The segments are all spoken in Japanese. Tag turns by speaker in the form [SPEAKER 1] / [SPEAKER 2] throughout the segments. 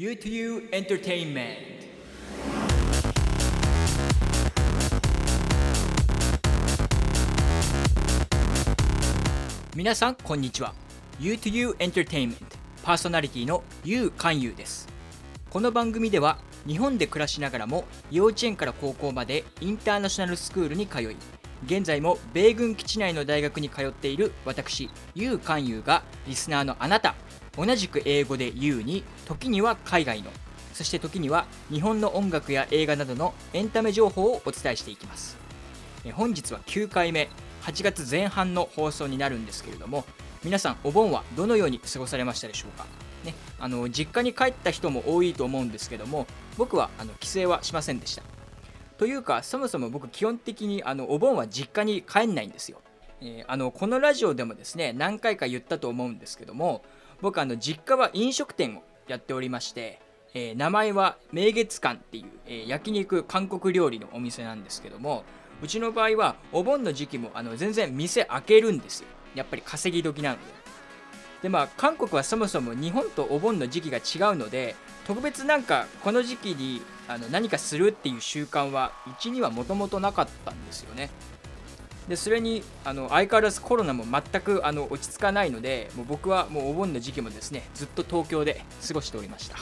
[SPEAKER 1] U2U Entertainment 皆さんこんにちは U2U Entertainment. パーソナリティの U 勧誘ですこの番組では日本で暮らしながらも幼稚園から高校までインターナショナルスクールに通い現在も米軍基地内の大学に通っている私 U 勧誘がリスナーのあなた。同じく英語で U に時には海外の。そして時には日本の音楽や映画などのエンタメ情報をお伝えしていきます。本日は9回目。8月前半の放送になるんですけれども皆さんお盆はどのように過ごされましたでしょうか？ね、あの実家に帰った人も多いと思うんですけども僕はあの帰省はしませんでした。というかそもそも僕基本的にあのお盆は実家に帰んないんですよ、えーあのこのラジオでもですね何回か言ったと思うんですけども僕あの実家は飲食店をやっておりまして、えー名前は明月館っていう、えー焼肉韓国料理のお店なんですけどもうちの場合はお盆の時期もあの全然店開けるんですよ。やっぱり稼ぎ時なので。でまあ韓国はそもそも日本とお盆の時期が違うので特別なんかこの時期にあの何かするっていう習慣はうちにはもともとなかったんですよね。でそれにあの相変わらずコロナも全くあの落ち着かないのでもう僕はもうお盆の時期もですねずっと東京で過ごしておりました、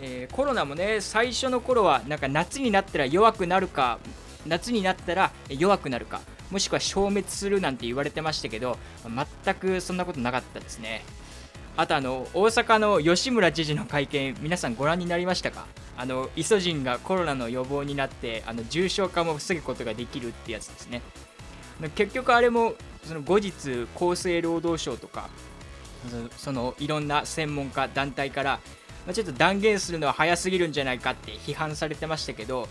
[SPEAKER 1] えーコロナもね最初の頃はなんか夏になったら弱くなるか夏になったら弱くなるかもしくは消滅するなんて言われてましたけど全くそんなことなかったですね。あとあの大阪の吉村知事の会見皆さんご覧になりましたか？あのイソジンがコロナの予防になってあの重症化も防ぐことができるってやつですね。結局あれもその後日厚生労働省とかそのいろんな専門家団体から、ま、ちょっと断言するのは早すぎるんじゃないかって批判されてましたけど、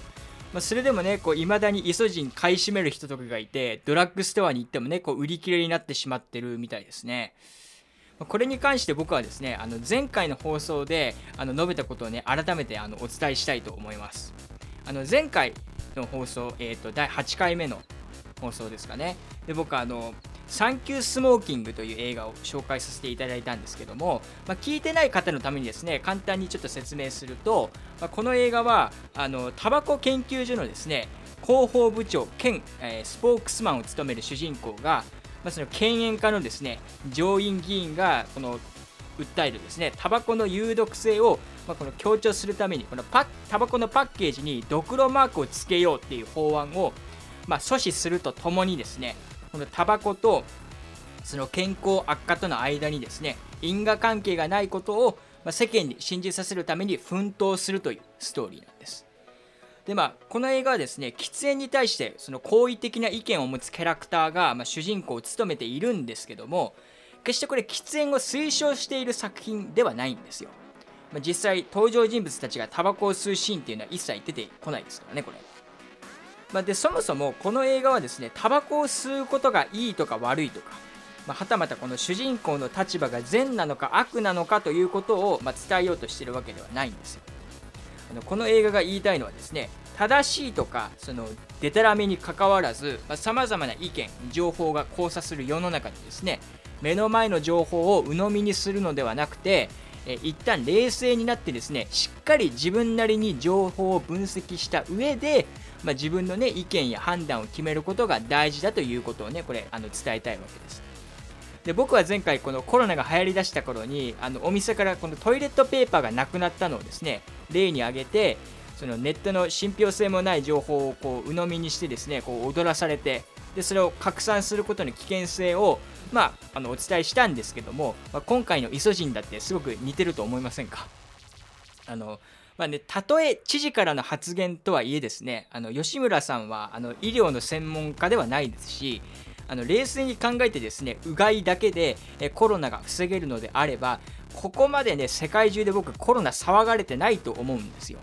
[SPEAKER 1] まあ、それでもねいまだにイソジン買い占める人とかがいてドラッグストアに行ってもねこう売り切れになってしまってるみたいですね。これに関して僕はですねあの前回の放送であの述べたことをね改めてあのお伝えしたいと思います。あの前回の放送、えー、と第8回目の放送ですかね。で僕はあの「サンキュースモーキング」という映画を紹介させていただいたんですけども、まあ、聞いてない方のためにですね簡単にちょっと説明すると、まあこの映画はあのタバコ研究所のですね広報部長兼、えースポークスマンを務める主人公が、まあ、その犬猿家のですね上院議員がこの訴えるですねタバコの有毒性を、まあ、この強調するためにこのパタバコのパッケージにドクロマークをつけようっていう法案を、まあ、阻止するとともにですねこのタバコとその健康悪化との間にですね因果関係がないことを、ま、世間に信じさせるために奮闘するというストーリーなんです。でまあ、この映画はですね喫煙に対してその好意的な意見を持つキャラクターが、まあ、主人公を務めているんですけども決してこれ喫煙を推奨している作品ではないんですよ、まあ、実際登場人物たちがタバコを吸うシーンっていうのは一切出てこないですからねこれまあ、でそもそもこの映画はですねタバコを吸うことがいいとか悪いとか、まあ、はたまたこの主人公の立場が善なのか悪なのかということを、まあ、伝えようとしているわけではないんですよ。あのこの映画が言いたいのはですね正しいとかそのデタラメにかかわらずさまざ、まな意見情報が交差する世の中でですね目の前の情報を鵜呑みにするのではなくてえ一旦冷静になってですねしっかり自分なりに情報を分析した上で、まあ、自分のね意見や判断を決めることが大事だということをねこれあの伝えたいわけです。で僕は前回このコロナが流行りだした頃にあのお店からこのトイレットペーパーがなくなったのをですね例に挙げてそのネットの信憑性もない情報をこう鵜呑みにしてですねこう踊らされてでそれを拡散することの危険性をまあ、あのお伝えしたんですけども、まあ、今回のイソジンだってすごく似てると思いませんか？あのまあね、たとえ知事からの発言とはいえですねあの吉村さんはあの医療の専門家ではないですしあの冷静に考えてですねうがいだけでえコロナが防げるのであればここまでね世界中で僕コロナ騒がれてないと思うんですよ。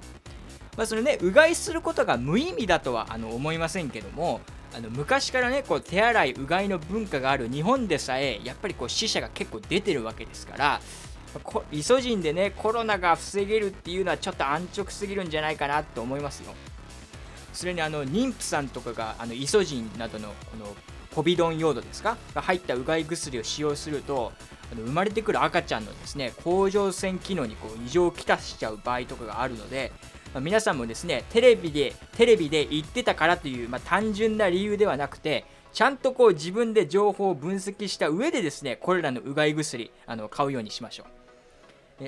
[SPEAKER 1] まあそのねうがいすることが無意味だとはあの思いませんけどもあの昔からねこう手洗いうがいの文化がある日本でさえやっぱりこう死者が結構出てるわけですからイソジンでねコロナが防げるっていうのはちょっと安直すぎるんじゃないかなと思いますよ。それにあの妊婦さんとかがあのイソジンなどのこのポビドン用土ですか？が入ったうがい薬を使用するとあの生まれてくる赤ちゃんのですね甲状腺機能にこう異常をきたしちゃう場合とかがあるので、まあ、皆さんもですねテレビでテレビで言ってたからという、まあ、単純な理由ではなくてちゃんとこう自分で情報を分析した上でですねこれらのうがい薬あの買うようにしましょう。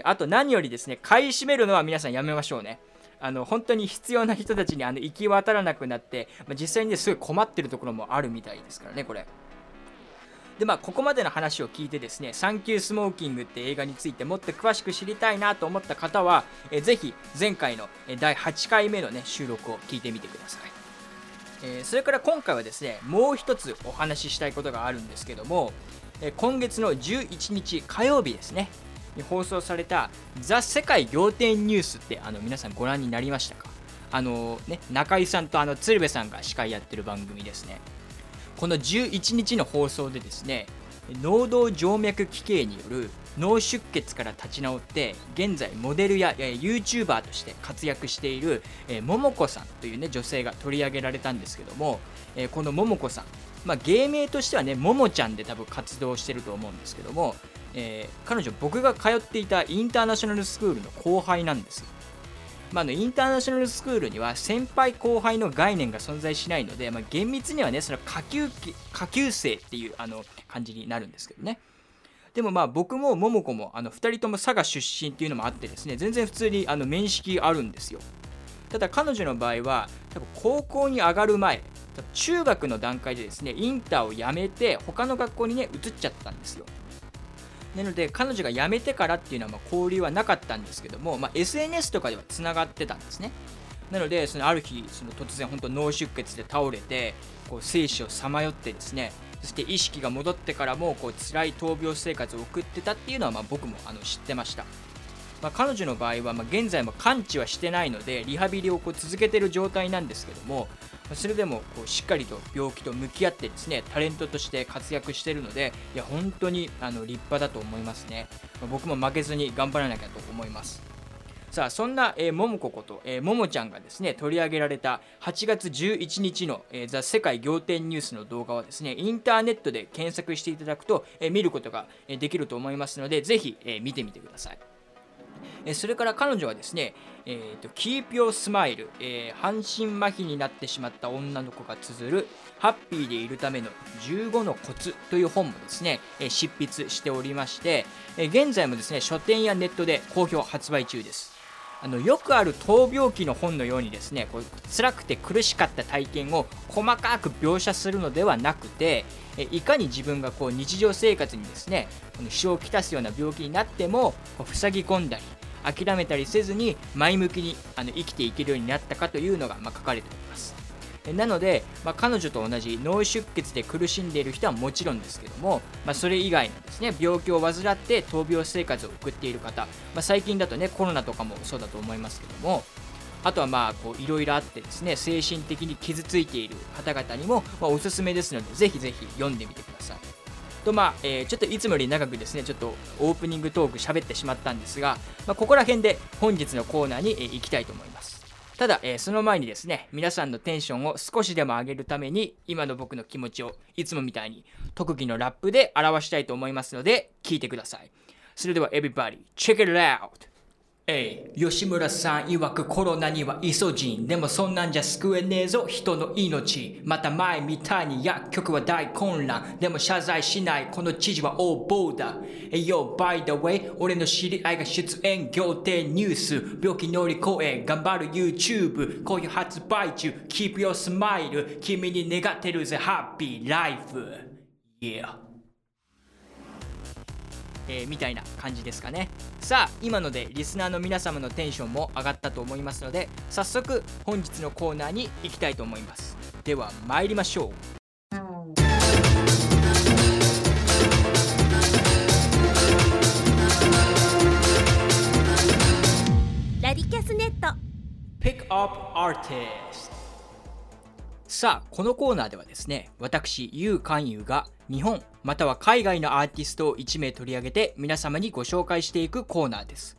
[SPEAKER 1] あと何よりですね買い占めるのは皆さんやめましょうね。あの本当に必要な人たちにあの行き渡らなくなって、まあ、実際にねすごい困ってるところもあるみたいですからねこれ。でまあここまでの話を聞いてですね「サンキュースモーキング」って映画についてもっと詳しく知りたいなと思った方はえぜひ前回の第8回目のね収録を聞いてみてください、えー、それから今回はですねもう一つお話ししたいことがあるんですけどもえ今月の11日火曜日ですね。に放送された「ザ・世界仰天ニュース」ってあの皆さんご覧になりましたか？あのね中井さんとあの鶴瓶さんが司会やってる番組ですね。この11日の放送でですね脳動静脈奇形による脳出血から立ち直って現在モデルや YouTuber として活躍している桃子さんというね女性が取り上げられたんですけどもこの桃子さんまあ、芸名としてはねももちゃんで多分活動してると思うんですけどもえー、彼女僕が通っていたインターナショナルスクールの後輩なんです。よ。まあ、のインターナショナルスクールには先輩後輩の概念が存在しないので、まあ、厳密にはねその下級下級生っていうあの感じになるんですけどね。でもまあ僕も桃子もあの2人とも佐賀出身っていうのもあってですね全然普通にあの面識あるんですよ。ただ彼女の場合は多分高校に上がる前中学の段階でですねインターを辞めて他の学校にね移っちゃったんですよ。なので彼女が辞めてからっていうのはま交流はなかったんですけども、まあ、SNS とかではつながってたんですね。なのでそのある日その突然本当脳出血で倒れてこう生死をさまよってですねそして意識が戻ってからもこう辛い闘病生活を送ってたっていうのはま僕もあの知ってました。まあ、彼女の場合は、ま現在も完治はしてないのでリハビリをこう続けてる状態なんですけどもそれでもこうしっかりと病気と向き合ってですねタレントとして活躍しているのでいや本当にあの立派だと思いますね、僕も負けずに頑張らなきゃと思います。さあそんな、えー、桃子こと、えー、ももちゃんがですね取り上げられた8月11日の、えー、ザ・世界仰天ニュースの動画はですねインターネットで検索していただくと、えー、見ることができると思いますのでぜひ、え、見てみてください。えそれから彼女はですね、えーと、Keep Your Smile、えー、半身麻痺になってしまった女の子が綴るハッピーでいるための15のコツという本もですね、え、執筆しておりまして、え、現在もですね書店やネットで好評発売中です。あのよくある闘病記の本のようにですねこう辛くて苦しかった体験を細かく描写するのではなくていかに自分がこう日常生活にですね支障をきたすような病気になってもこう塞ぎ込んだり諦めたりせずに前向きにあの生きていけるようになったかというのが、まあ、書かれております。なので、まあ、彼女と同じ脳出血で苦しんでいる人はもちろんですけども、まあ、それ以外のですね病気を患って闘病生活を送っている方、まあ、最近だとねコロナとかもそうだと思いますけどもあとはまあこういろいろあってですね精神的に傷ついている方々にも、ま、おすすめですのでぜひぜひ読んでみてください。とまあ、えー、ちょっといつもより長くですねちょっとオープニングトーク喋ってしまったんですが、まあ、ここら辺で本日のコーナーに、えー、行きたいと思います。ただ、えー、その前にですね皆さんのテンションを少しでも上げるために今の僕の気持ちをいつもみたいに特技のラップで表したいと思いますので聞いてください。それでは Everybody check it out! えい、吉村さん曰くコロナにはイソジン。でもそんなんじゃ救えねえぞ、人の命。また前みたいに薬局は大混乱。でも謝罪しない、この知事は横暴だ。えいよ、by the way、俺の知り合いが出演、仰天ニュース。病気乗り越え、頑張る YouTube。こういう発売中、keep your smile。君に願ってるぜ、ハッピーライフ。Yeah. えー、みたいな感じですかね。さあ今のでリスナーの皆様のテンションも上がったと思いますので早速本日のコーナーに行きたいと思います。では参りましょう。
[SPEAKER 2] ラディキャスネット。
[SPEAKER 1] Pick Up Artist さあこのコーナーではですね私ゆうかんゆうが日本または海外のアーティストを1名取り上げて皆様にご紹介していくコーナーです。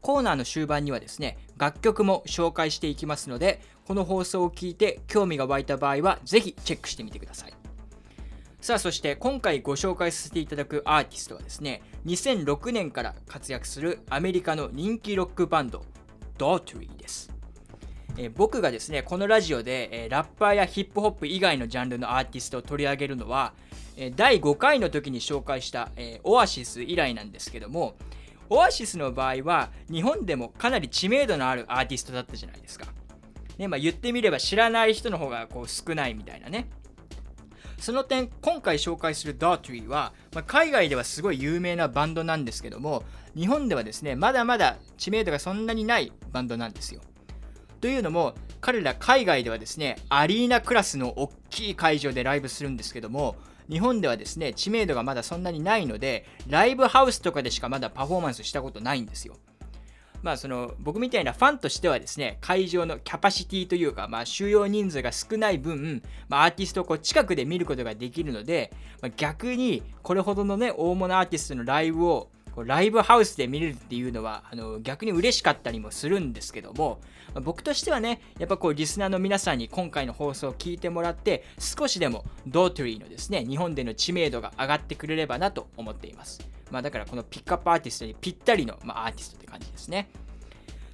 [SPEAKER 1] コーナーの終盤にはですね、楽曲も紹介していきますので、この放送を聞いて興味が湧いた場合はぜひチェックしてみてください。さあそして今回ご紹介させていただくアーティストはですね、2006年から活躍するアメリカの人気ロックバンドドートリーですえ僕がですねこのラジオで、えラッパーやヒップホップ以外のジャンルのアーティストを取り上げるのは、第5回の時に紹介した、えオアシス以来なんですけどもオアシスの場合は日本でもかなり知名度のあるアーティストだったじゃないですか。ねまあ、言ってみれば知らない人の方がこう少ないみたいなね。その点今回紹介するドートリーは、まあ、海外ではすごい有名なバンドなんですけども日本ではですねまだまだ知名度がそんなにないバンドなんですよ。というのも彼ら海外ではですねアリーナクラスの大きい会場でライブするんですけども日本ではですね知名度がまだそんなにないのでライブハウスとかでしかまだパフォーマンスしたことないんですよ。まあその僕みたいなファンとしてはですね会場のキャパシティというか、まあ、収容人数が少ない分、まあ、アーティストをこう近くで見ることができるので、まあ、逆にこれほどのね大物アーティストのライブをこうライブハウスで見れるっていうのはあの逆に嬉しかったりもするんですけども、ま、僕としてはねやっぱこうリスナーの皆さんに今回の放送を聞いてもらって少しでもドートリーのですね日本での知名度が上がってくれればなと思っています、まあ、だからこのピックアップアーティストにぴったりの、まあ、アーティストって感じですね。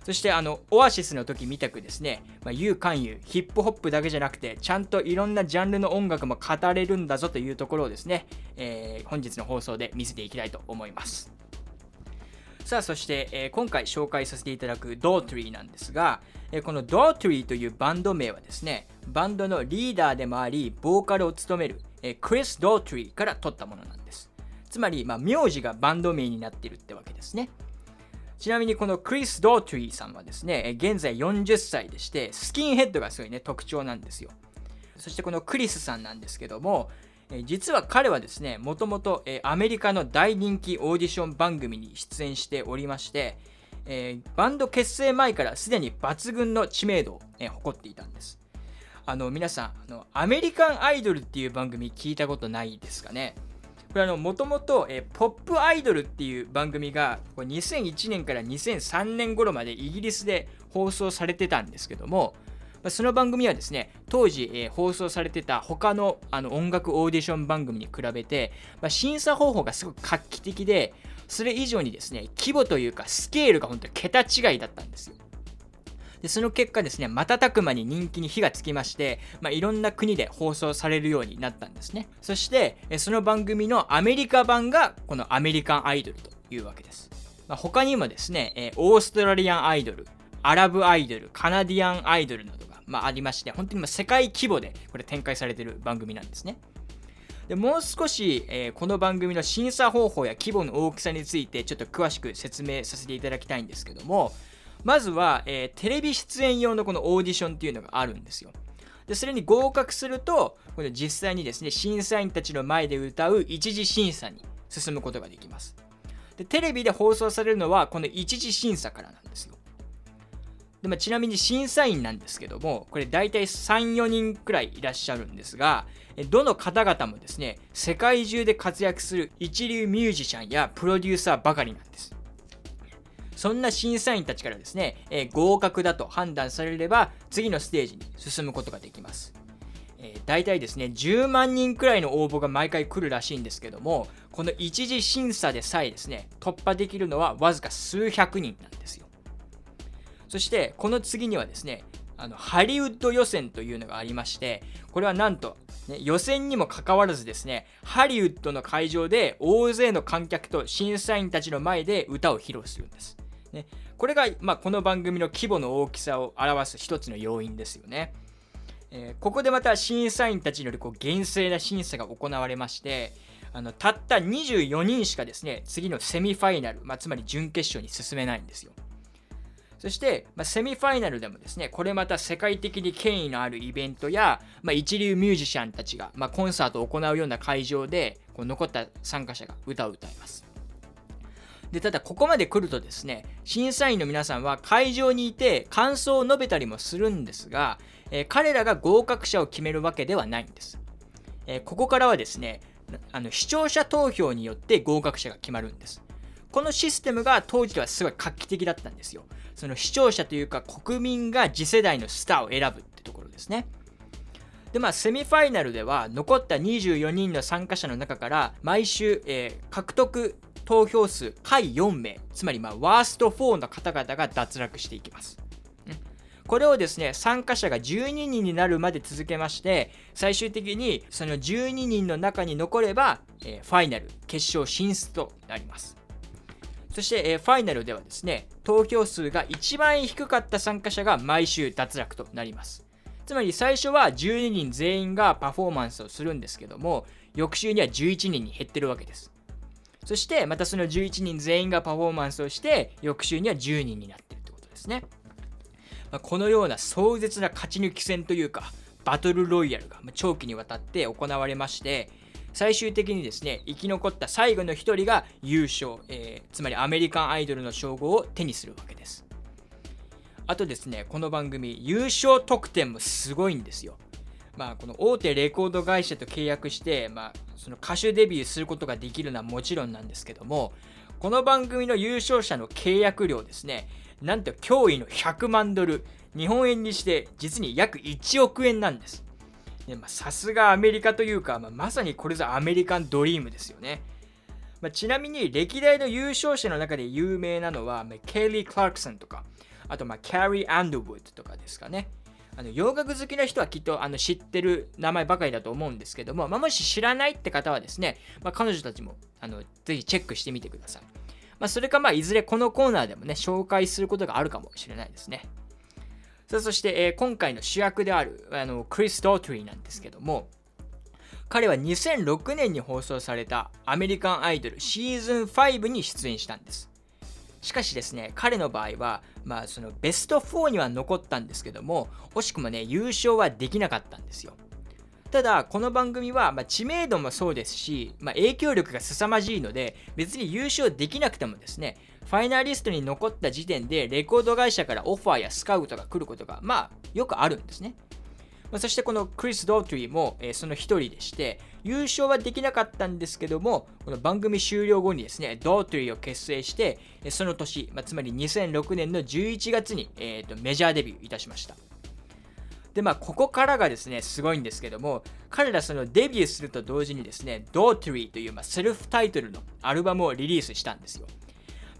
[SPEAKER 1] そしてあのオアシスの時見たくですね、まあ、言うヒップホップだけじゃなくてちゃんといろんなジャンルの音楽も語れるんだぞというところをですね、えー、本日の放送で見せていきたいと思います。さあそして、えー、今回紹介させていただくドートリーなんですが、えー、このドートリーというバンド名はですねバンドのリーダーでもありボーカルを務める、えー、クリス・ドートリーから取ったものなんです。つまり、まあ、名字がバンド名になっているってわけですね。ちなみにこのクリス・ドートリーさんはですね現在40歳でしてスキンヘッドがすごいね特徴なんですよ。そしてこのクリスさんなんですけども実は彼はですね、もともとアメリカの大人気オーディション番組に出演しておりまして、え、バンド結成前からすでに抜群の知名度を、え誇っていたんです。あの皆さんあの、アメリカンアイドルっていう番組聞いたことないですかね？これもともとポップアイドルっていう番組が2001年から2003年頃までイギリスで放送されてたんですけども、その番組はですね、当時、えー、放送されてた他のあの音楽オーディション番組に比べて、まあ、審査方法がすごく画期的で、それ以上にですね、規模というかスケールが本当に桁違いだったんですよ。でその結果ですね、瞬く間に人気に火がつきまして、まあ、いろんな国で放送されるようになったんですね。そして、その番組のアメリカ版がこのアメリカンアイドルというわけです。まあ、他にもですね、オーストラリアンアイドル、アラブアイドル、カナディアンアイドルなどがまあ、ありまして、本当に世界規模でこれ展開されている番組なんですね。でもう少し、えー、この番組の審査方法や規模の大きさについてちょっと詳しく説明させていただきたいんですけどもまずは、えー、テレビ出演用のこのオーディションっていうのがあるんですよ。でそれに合格するとこれ実際にですね審査員たちの前で歌う一次審査に進むことができます。でテレビで放送されるのはこの一次審査からなんですよ。で、まあ、ちなみに審査員なんですけども、これ大体3、4人くらいいらっしゃるんですが、どの方々もですね、世界中で活躍する一流ミュージシャンやプロデューサーばかりなんです。そんな審査員たちからですね、えー、合格だと判断されれば、次のステージに進むことができます。えー、大体ですね、10万人くらいの応募が毎回来るらしいんですけども、この一次審査でさえですね、突破できるのはわずか数百人なんですよ。そしてこの次にはですねあのハリウッド予選というのがありましてこれはなんと、ね、予選にもかかわらずですねハリウッドの会場で大勢の観客と審査員たちの前で歌を披露するんです、ね、これが、まあ、この番組の規模の大きさを表す一つの要因ですよね。えー、ここでまた審査員たちによるこう厳正な審査が行われましてあのたった24人しかですね次のセミファイナル、まあ、つまり準決勝に進めないんですよ。そして、まあ、セミファイナルでもですね、これまた世界的に権威のあるイベントや、まあ、一流ミュージシャンたちが、まあ、コンサートを行うような会場で、こう残った参加者が歌を歌います。で、ただここまで来るとですね、審査員の皆さんは会場にいて感想を述べたりもするんですが、えー、彼らが合格者を決めるわけではないんです。えー、ここからはですね、あの視聴者投票によって合格者が決まるんです。このシステムが当時ではすごい画期的だったんですよ。その視聴者というか国民が次世代のスターを選ぶってところですね。でまあ、セミファイナルでは残った24人の参加者の中から毎週、えー、獲得投票数下位4名つまりまあワースト4の方々が脱落していきます。これをですね参加者が12人になるまで続けまして最終的にその12人の中に残れば、えー、ファイナル決勝進出となります。そして、えー、ファイナルではですね投票数が一番低かった参加者が毎週脱落となります。つまり最初は12人全員がパフォーマンスをするんですけども翌週には11人に減ってるわけです。そしてまたその11人全員がパフォーマンスをして翌週には10人になってるってことですね。まあ、このような壮絶な勝ち抜き戦というかバトルロイヤルが長期にわたって行われまして最終的にですね生き残った最後の1人が優勝、えー、つまりアメリカンアイドルの称号を手にするわけです。あとですねこの番組優勝得点もすごいんですよ。まあこの大手レコード会社と契約して、まあ、その歌手デビューすることができるのはもちろんなんですけどもこの番組の優勝者の契約料ですねなんと驚異の100万ドル、日本円にして実に約1億円なんです。さすがアメリカというか、まあ、まさにこれぞアメリカンドリームですよね。まあ、ちなみに歴代の優勝者の中で有名なのは、まあ、ケリー・クラークソンとか、あとまあキャリー・アンドウッドとかですかね。あの洋楽好きな人はきっとあの知ってる名前ばかりだと思うんですけども、まあ、もし知らないって方はですね、まあ、彼女たちもあのぜひチェックしてみてください。まあ、それかまあいずれこのコーナーでもね、紹介することがあるかもしれないですね。さあそして、えー、今回の主役であるあのクリス・ドートリーなんですけども、彼は2006年に放送されたアメリカンアイドルシーズン5に出演したんです。しかしですね、彼の場合は、まあ、そのベスト4には残ったんですけども、惜しくもね、優勝はできなかったんですよ。ただこの番組は、まあ、知名度もそうですし、まあ、影響力が凄まじいので別に優勝できなくてもですねファイナリストに残った時点でレコード会社からオファーやスカウトが来ることがまあよくあるんですね、ま、そしてこのクリス・ドートリーも、え、その一人でして優勝はできなかったんですけどもこの番組終了後にですねドートリーを結成してその年、ま、つまり2006年の11月に、えーとメジャーデビューいたしました。でまあここからがですねすごいんですけども彼らそのデビューすると同時にですね Daughtry という、まあ、セルフタイトルのアルバムをリリースしたんですよ、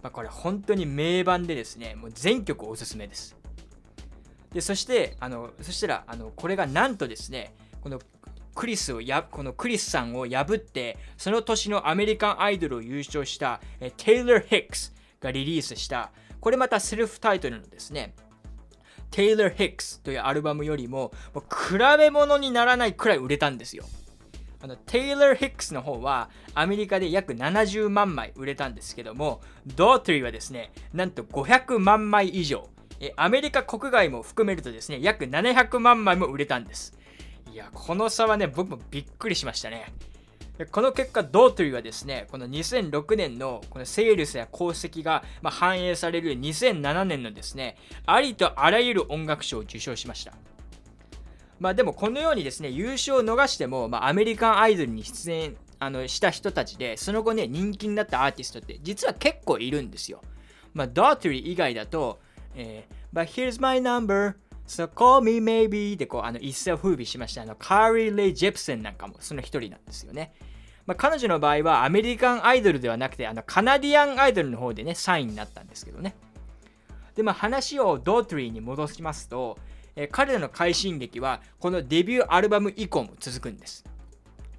[SPEAKER 1] まあ、これ本当に名盤でですねもう全曲おすすめですでそしてあのそしたらあのこれがなんとですねこのクリスをやこのクリスさんを破ってその年のアメリカンアイドルを優勝したえテイラー・ヒックスがリリースしたこれまたセルフタイトルのですね Taylor Hicks というアルバムよりももう比べ物にならないくらい売れたんですよ。あの Taylor Hicks の方はアメリカで約70万枚売れたんですけども Daughtry はですねなんと500万枚以上。えアメリカ国外も含めるとですね約700万枚も売れたんです。いやこの差はね僕もびっくりしましたね。この結果、ドートリーはですね、この2006年のこのセールスや功績が反映される2007年のですね、ありとあらゆる音楽賞を受賞しました。まあでもこのようにですね、優勝を逃しても、まあ、アメリカンアイドルに出演あのした人たちで、その後ね、人気になったアーティストって実は結構いるんですよ。まあ、ドートリー以外だと、えー、But here's my number So call me maybe でこうあの一世を風靡しましたあのカーリー・レイ・ジェプセンなんかもその一人なんですよね。まあ、彼女の場合はアメリカンアイドルではなくてあのカナディアンアイドルの方でね3位になったんですけどね。でまあ話をドートリーに戻しますと、え、彼らの快進撃はこのデビューアルバム以降も続くんです。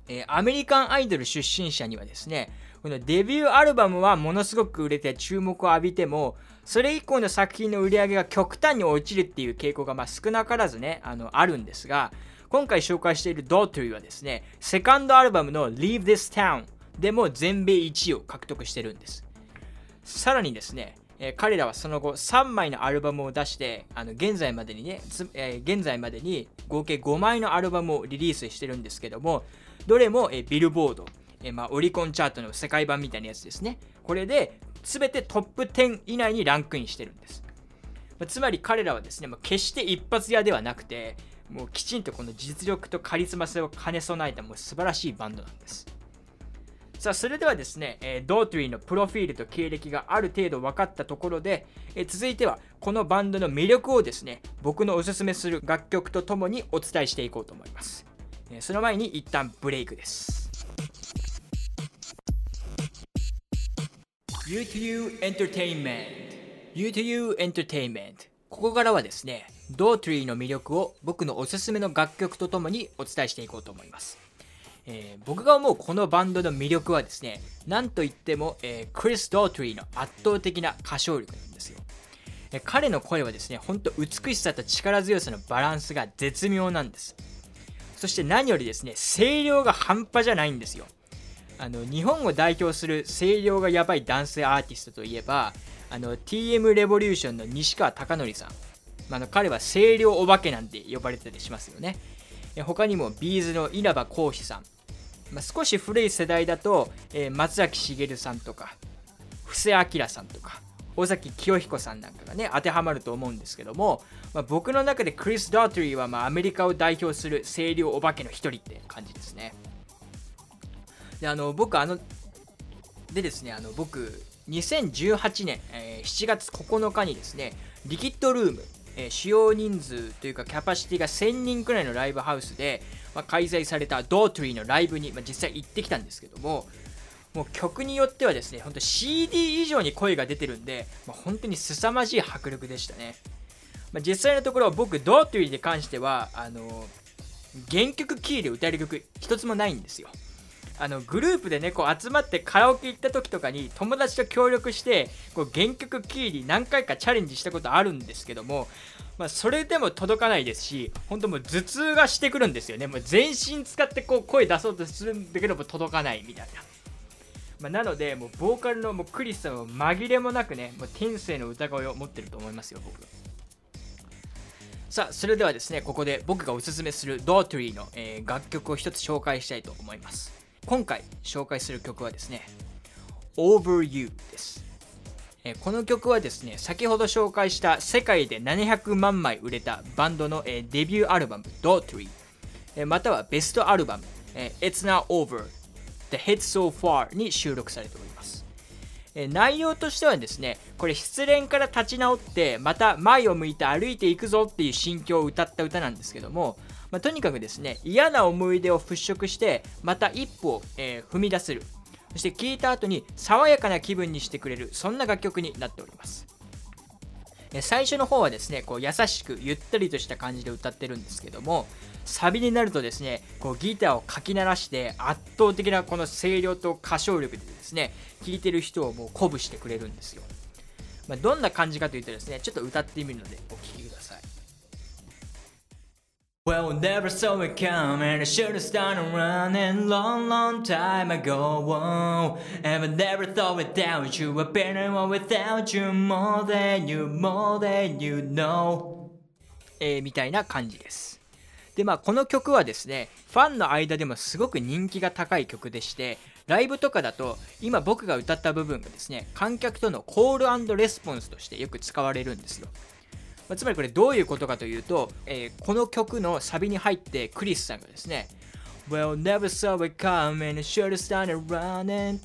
[SPEAKER 1] え、アメリカンアイドル出身者にはですねこのデビューアルバムはものすごく売れて注目を浴びてもそれ以降の作品の売り上げが極端に落ちるっていう傾向がまあ少なからずねあのあるんですが今回紹介している Daughtry はですねセカンドアルバムの Leave This Town でも全米1位を獲得してるんですさらにですねえー、彼らはその後3枚のアルバムを出してあの現在までにね、えー、現在までに合計5枚のアルバムをリリースしてるんですけどもどれも、えー、ビルボード、えまあ、オリコンチャートの世界版みたいなやつですねこれで全てトップ10以内にランクインしてるんです。まつまり彼らはですね、ま決して一発屋ではなくて、もうきちんとこの実力とカリスマ性を兼ね備えたもう素晴らしいバンドなんです。さあ、それではですね、えー、ドートリーのプロフィールと経歴がある程度分かったところで、えー、続いてはこのバンドの魅力をですね、僕のおすすめする楽曲とともにお伝えしていこうと思います。えー、その前に一旦ブレイクです。U2U Entertainment U2U Entertainment ここからはですねドートリーの魅力を僕のおすすめの楽曲とともにお伝えしていこうと思います、えー僕が思うこのバンドの魅力はですねなんといっても、えークリス・ドートリーの圧倒的な歌唱力なんですよ。えー彼の声はですねほんと美しさと力強さのバランスが絶妙なんです。そして何よりですね声量が半端じゃないんですよ。あの日本を代表する声量がやばい男性アーティストといえばあの TM レボリューションの西川貴教さん、まあ、の彼は声量お化けなんて呼ばれたりしますよね。他にもビーズの稲葉浩志さん、まあ、少し古い世代だと、えー松崎しげるさんとか布施明さんとか尾崎清彦さんなんかがね当てはまると思うんですけども、まあ、僕の中でクリス・ダートリーはまあアメリカを代表する声量お化けの一人って感じですね。であの僕あのでですねあの僕2018年、えー7月9日にですねリキッドルーム、えー使用人数というかキャパシティが1000人くらいのライブハウスで、まあ、開催されたドートリーのライブに、まあ、実際行ってきたんですけどももう曲によってはですね本当 CD 以上に声が出てるんで、まあ、本当に凄まじい迫力でしたね、まあ、実際のところ僕ドートリーに関してはあの原曲キーで歌える曲一つもないんですよ。あのグループでねこう集まってカラオケ行った時とかに友達と協力してこう原曲キーに何回かチャレンジしたことあるんですけども、まあ、それでも届かないですし本当もう頭痛がしてくるんですよね。もう全身使ってこう声出そうとするんだけども届かないみたいな、まあ、なのでもうボーカルのもうクリスさんは紛れもなくねもう天性の歌声を持ってると思いますよ僕。はさあそれではですねここで僕がおすすめするドートリーの、えー楽曲を一つ紹介したいと思います。今回紹介する曲はですね Over You です。えこの曲はですね先ほど紹介した世界で700万枚売れたバンドの、えデビューアルバム Daughtry えまたはベストアルバム、えー It's Not Over The Hit So Far に収録されております。え内容としてはですねこれ失恋から立ち直ってまた前を向いて歩いていくぞっていう心境を歌った歌なんですけども、まあ、とにかくですね嫌な思い出を払拭してまた一歩を、えー踏み出せる。そして聴いた後に爽やかな気分にしてくれるそんな楽曲になっております。最初の方はですねこう優しくゆったりとした感じで歌ってるんですけどもサビになるとですねこうギターをかき鳴らして圧倒的なこの声量と歌唱力でですね聴いてる人をもう鼓舞してくれるんですよ、まあ、どんな感じかというとですねちょっと歌ってみるのでお聴きください。Well, never saw it come, and I should have started running long, long time ago. Whoa. And I never thought without you, a better one without you, more than you, more than you know. えーみたいな感じです。で、まあ、この曲はですね、ファンの間でもすごく人気が高い曲でして、ライブとかだと、今僕が歌った部分がですね、観客とのコールレスポンスとしてよく使われるんですよ。まあつまりこれどういうことかというと、えーこの曲のサビに入ってクリスさんがですね Well never saw it come and should have started running っ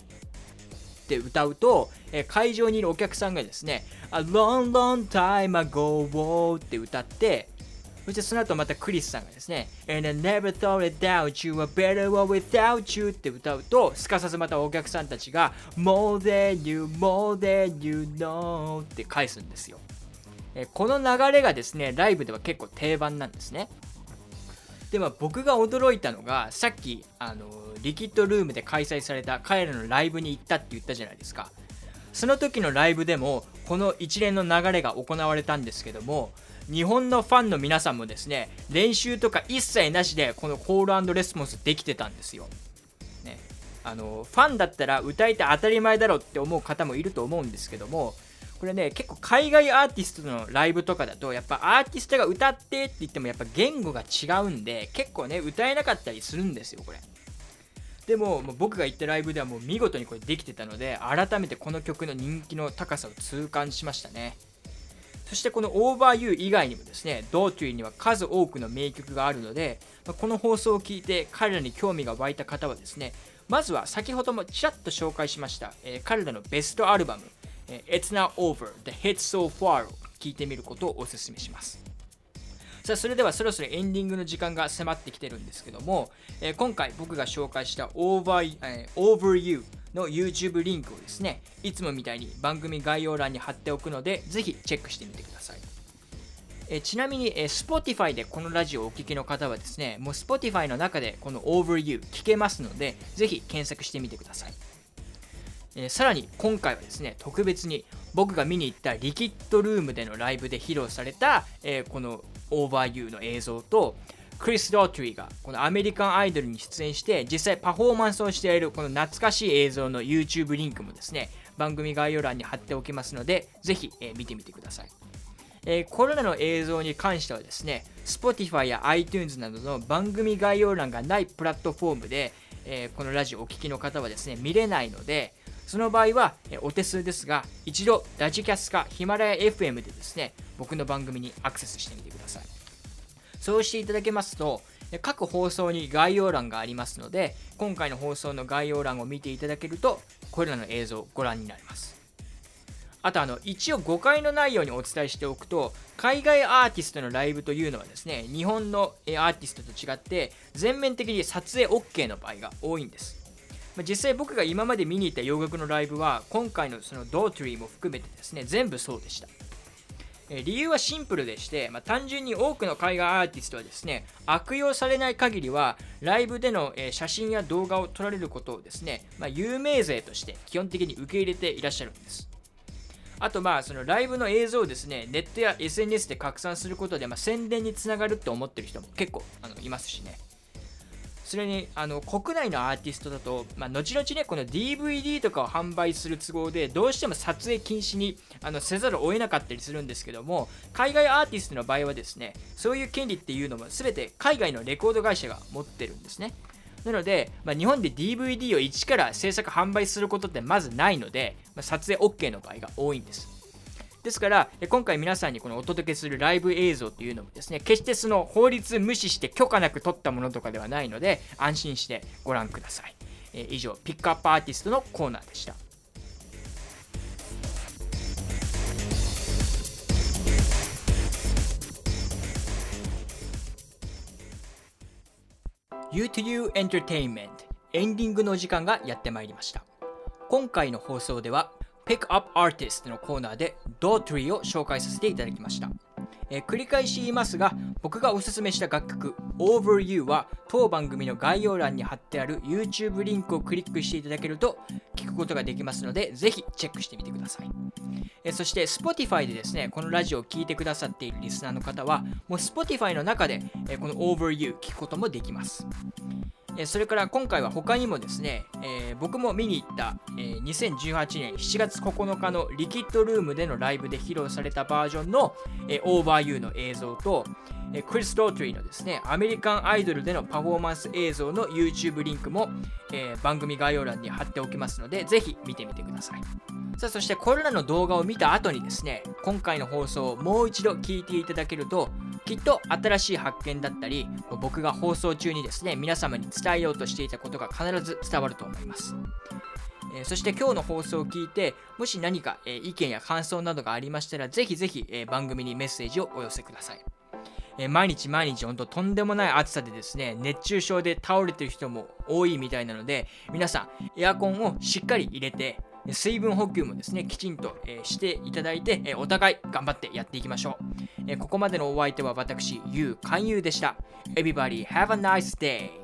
[SPEAKER 1] て歌うと、えー会場にいるお客さんがですね A long long time ago って歌ってそしてその後またクリスさんがですね And I never thought it doubt you were better one without you って歌うとすかさずまたお客さんたちが More than you, more than you know って返すんですよえこの流れがですねライブでは結構定番なんですね。でも僕が驚いたのがさっきあのリキッドルームで開催された彼らのライブに行ったって言ったじゃないですか。その時のライブでもこの一連の流れが行われたんですけども日本のファンの皆さんもですね練習とか一切なしでこのコールレスポンスできてたんですよ、ね、あのファンだったら歌えて当たり前だろって思う方もいると思うんですけどもこれね結構海外アーティストのライブとかだとやっぱアーティストが歌ってって言ってもやっぱ言語が違うんで結構ね歌えなかったりするんですよこれ。でももう僕が行ったライブではもう見事にこれできてたので改めてこの曲の人気の高さを痛感しましたね。そしてこの Over You 以外にもですね d o t r には数多くの名曲があるのでこの放送を聞いて彼らに興味が湧いた方はですねまずは先ほどもちらっと紹介しました、えー彼らのベストアルバム「It's Not Over The Hit So Far」を聞いてみることをお勧めしますさあそれではそろそろエンディングの時間が迫ってきてるんですけども、え今回僕が紹介した Over,、えー Over You の YouTube リンクをですね、いつもみたいに番組概要欄に貼っておくので、ぜひチェックしてみてください。えちなみに、え Spotify でこのラジオをお聴きの方はですね、もう Spotify の中でこの Overview 聞けますので、ぜひ検索してみてください。えさらに今回はですね、特別に僕が見に行ったリキッドルームでのライブで披露された、えこの Overview の映像と、クリス・ドートリーがこのアメリカンアイドルに出演して実際パフォーマンスをしているこの懐かしい映像の YouTube リンクもですね番組概要欄に貼っておきますのでぜひ、えー、見てみてください、えー、これらの映像に関してはですね Spotify や iTunes などの番組概要欄がないプラットフォームで、えー、このラジオをお聴きの方はですね見れないのでその場合は、えお手数ですが一度ラジキャスかヒマラヤ FM でですね僕の番組にアクセスしてみてくださいそうしていただけますと、各放送に概要欄がありますので、今回の放送の概要欄を見ていただけると、これらの映像をご覧になれます。あとあの、一応誤解のないようにお伝えしておくと、海外アーティストのライブというのはですね、日本のアーティストと違って、全面的に撮影 OK の場合が多いんです。実際僕が今まで見に行った洋楽のライブは、今回のそのドートリーも含めてですね、全部そうでした。理由はシンプルでして、まあ、単純に多くの海外アーティストはですね悪用されない限りはライブでの、写真や動画を撮られることをですね、まあ、有名税として基本的に受け入れていらっしゃるんですあとまあそのライブの映像をですねネットや SNS で拡散することで、ま、宣伝につながるって思ってる人も結構あのいますしねそれにあの国内のアーティストだと、まあ、後々ねこの DVD とかを販売する都合でどうしても撮影禁止にあのせざるを得なかったりするんですけども海外アーティストの場合はですねそういう権利っていうのも全て海外のレコード会社が持ってるんですね。なので、まあ、日本で DVD を一から制作販売することってまずないので、まあ、撮影 OK の場合が多いんです。ですから、今回皆さんにこのお届けするライブ映像というのもですね、決してその法律無視して許可なく撮ったものとかではないので、安心してご覧ください。え以上、ピックアップアーティストのコーナーでした。U2U Entertainment エンディングの時間がやってまいりました。今回の放送では Pick Up Artist のコーナーで Daughtry を紹介させていただきました。えー、繰り返し言いますが、僕がおすすめした楽曲 Over You は当番組の概要欄に貼ってある YouTube リンクをクリックしていただけると聞くことができますので、ぜひチェックしてみてください。え、そして Spotify でですね、このラジオを聴いてくださっているリスナーの方は、もう Spotify の中で、え、この Over You 聞くこともできます。それから今回は他にもですね、えー、僕も見に行った、えー、2018年7月9日のリキッドルームでのライブで披露されたバージョンの、えー、Over You の映像と、えクリス・ドートリーのですね、アメリカンアイドルでのパフォーマンス映像の YouTube リンクも、え番組概要欄に貼っておきますので、ぜひ見てみてください。さあ、そしてこれらの動画を見た後にですね、今回の放送をもう一度聞いていただけると、きっと新しい発見だったり僕が放送中にですね皆様に伝えようとしていたことが必ず伝わると思います。えそして今日の放送を聞いてもし何か、え意見や感想などがありましたらぜひぜひ、え番組にメッセージをお寄せください、え毎日毎日本当とんでもない暑さでですね熱中症で倒れてる人も多いみたいなので皆さんエアコンをしっかり入れて水分補給もですね、きちんと、えしていただいて、えお互い頑張ってやっていきましょう。えここまでのお相手は私、ゆう勧誘でした。Everybody have a nice day!